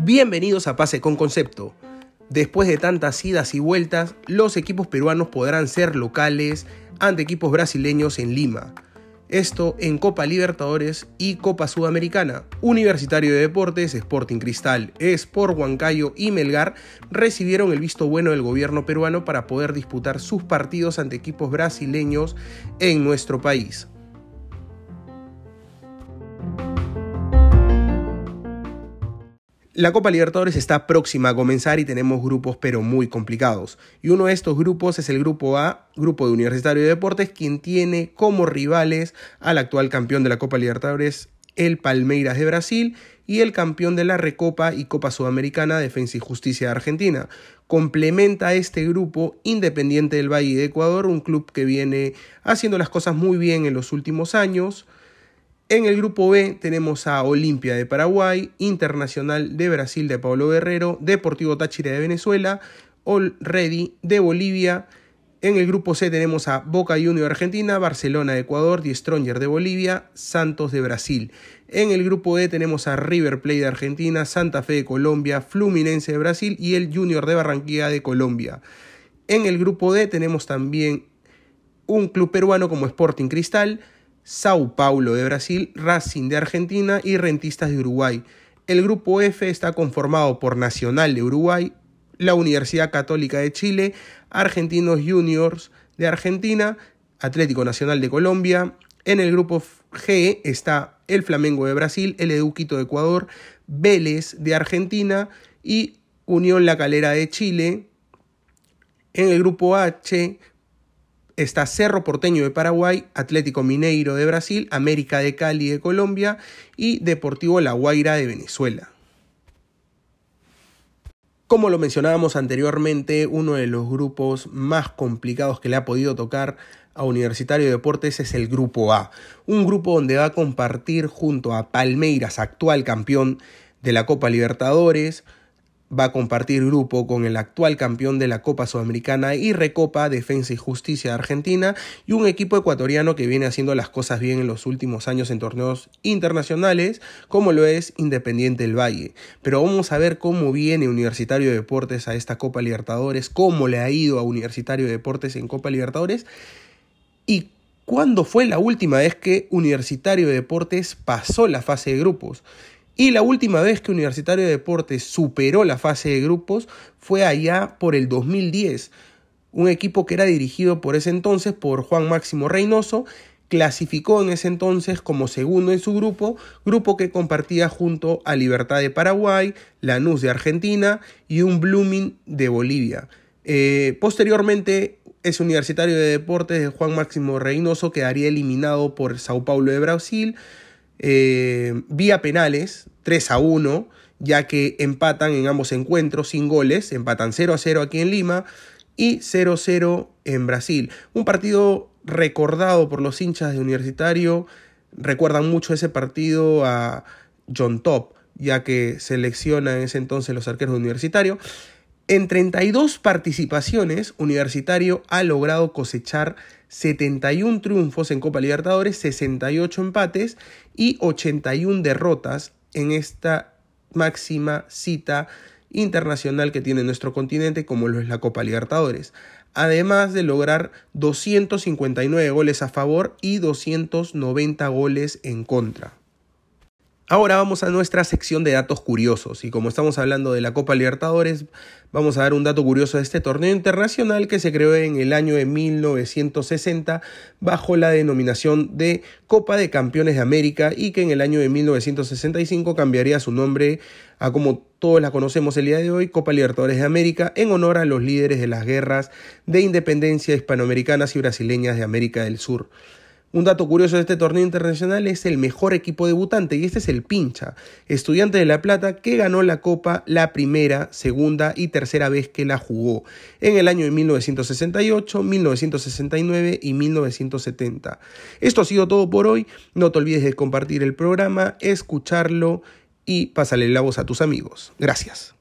Bienvenidos a Pase con Concepto. Después de tantas idas y vueltas, los equipos peruanos podrán ser locales ante equipos brasileños en Lima. Esto en Copa Libertadores y Copa Sudamericana. Universitario de Deportes, Sporting Cristal, Sport Huancayo y Melgar recibieron el visto bueno del gobierno peruano para poder disputar sus partidos ante equipos brasileños en nuestro país. La Copa Libertadores está próxima a comenzar y tenemos grupos pero muy complicados. Y uno de estos grupos es el grupo A, grupo de Universitario de Deportes, quien tiene como rivales al actual campeón de la Copa Libertadores, el Palmeiras de Brasil, y el campeón de la Recopa y Copa Sudamericana Defensa y Justicia de Argentina. Complementa a este grupo Independiente del Valle de Ecuador, un club que viene haciendo las cosas muy bien en los últimos años en el grupo B tenemos a Olimpia de Paraguay, Internacional de Brasil de Pablo Guerrero, Deportivo Táchira de Venezuela, All Ready de Bolivia. En el grupo C tenemos a Boca Juniors de Argentina, Barcelona de Ecuador, Die Stronger de Bolivia, Santos de Brasil. En el grupo D tenemos a River Plate de Argentina, Santa Fe de Colombia, Fluminense de Brasil y el Junior de Barranquilla de Colombia. En el grupo D tenemos también un club peruano como Sporting Cristal, Sao Paulo de Brasil, Racing de Argentina y Rentistas de Uruguay. El grupo F está conformado por Nacional de Uruguay, la Universidad Católica de Chile, Argentinos Juniors de Argentina, Atlético Nacional de Colombia. En el grupo G está el Flamengo de Brasil, el Eduquito de Ecuador, Vélez de Argentina y Unión La Calera de Chile. En el grupo H está Cerro Porteño de Paraguay, Atlético Mineiro de Brasil, América de Cali de Colombia y Deportivo La Guaira de Venezuela. Como lo mencionábamos anteriormente, uno de los grupos más complicados que le ha podido tocar a Universitario de Deportes es el Grupo A, un grupo donde va a compartir junto a Palmeiras, actual campeón de la Copa Libertadores, va a compartir grupo con el actual campeón de la Copa Sudamericana y Recopa Defensa y Justicia de Argentina y un equipo ecuatoriano que viene haciendo las cosas bien en los últimos años en torneos internacionales como lo es Independiente del Valle. Pero vamos a ver cómo viene Universitario de Deportes a esta Copa Libertadores, cómo le ha ido a Universitario de Deportes en Copa Libertadores y cuándo fue la última vez que Universitario de Deportes pasó la fase de grupos. Y la última vez que Universitario de Deportes superó la fase de grupos fue allá por el 2010. Un equipo que era dirigido por ese entonces por Juan Máximo Reynoso clasificó en ese entonces como segundo en su grupo, grupo que compartía junto a Libertad de Paraguay, Lanús de Argentina y un Blooming de Bolivia. Eh, posteriormente, ese universitario de deportes de Juan Máximo Reynoso quedaría eliminado por Sao Paulo de Brasil, eh, vía penales, 3 a 1, ya que empatan en ambos encuentros sin goles, empatan 0 a 0 aquí en Lima y 0 a 0 en Brasil. Un partido recordado por los hinchas de Universitario, recuerdan mucho ese partido a John Top, ya que selecciona en ese entonces los arqueros de Universitario. En 32 participaciones, Universitario ha logrado cosechar 71 triunfos en Copa Libertadores, 68 empates y 81 derrotas en esta máxima cita internacional que tiene nuestro continente como lo es la Copa Libertadores. Además de lograr 259 goles a favor y 290 goles en contra. Ahora vamos a nuestra sección de datos curiosos y como estamos hablando de la Copa Libertadores, vamos a dar un dato curioso de este torneo internacional que se creó en el año de 1960 bajo la denominación de Copa de Campeones de América y que en el año de 1965 cambiaría su nombre a como todos la conocemos el día de hoy, Copa Libertadores de América, en honor a los líderes de las guerras de independencia hispanoamericanas y brasileñas de América del Sur. Un dato curioso de este torneo internacional es el mejor equipo debutante y este es el Pincha, estudiante de La Plata que ganó la Copa la primera, segunda y tercera vez que la jugó en el año de 1968, 1969 y 1970. Esto ha sido todo por hoy, no te olvides de compartir el programa, escucharlo y pásale la voz a tus amigos. Gracias.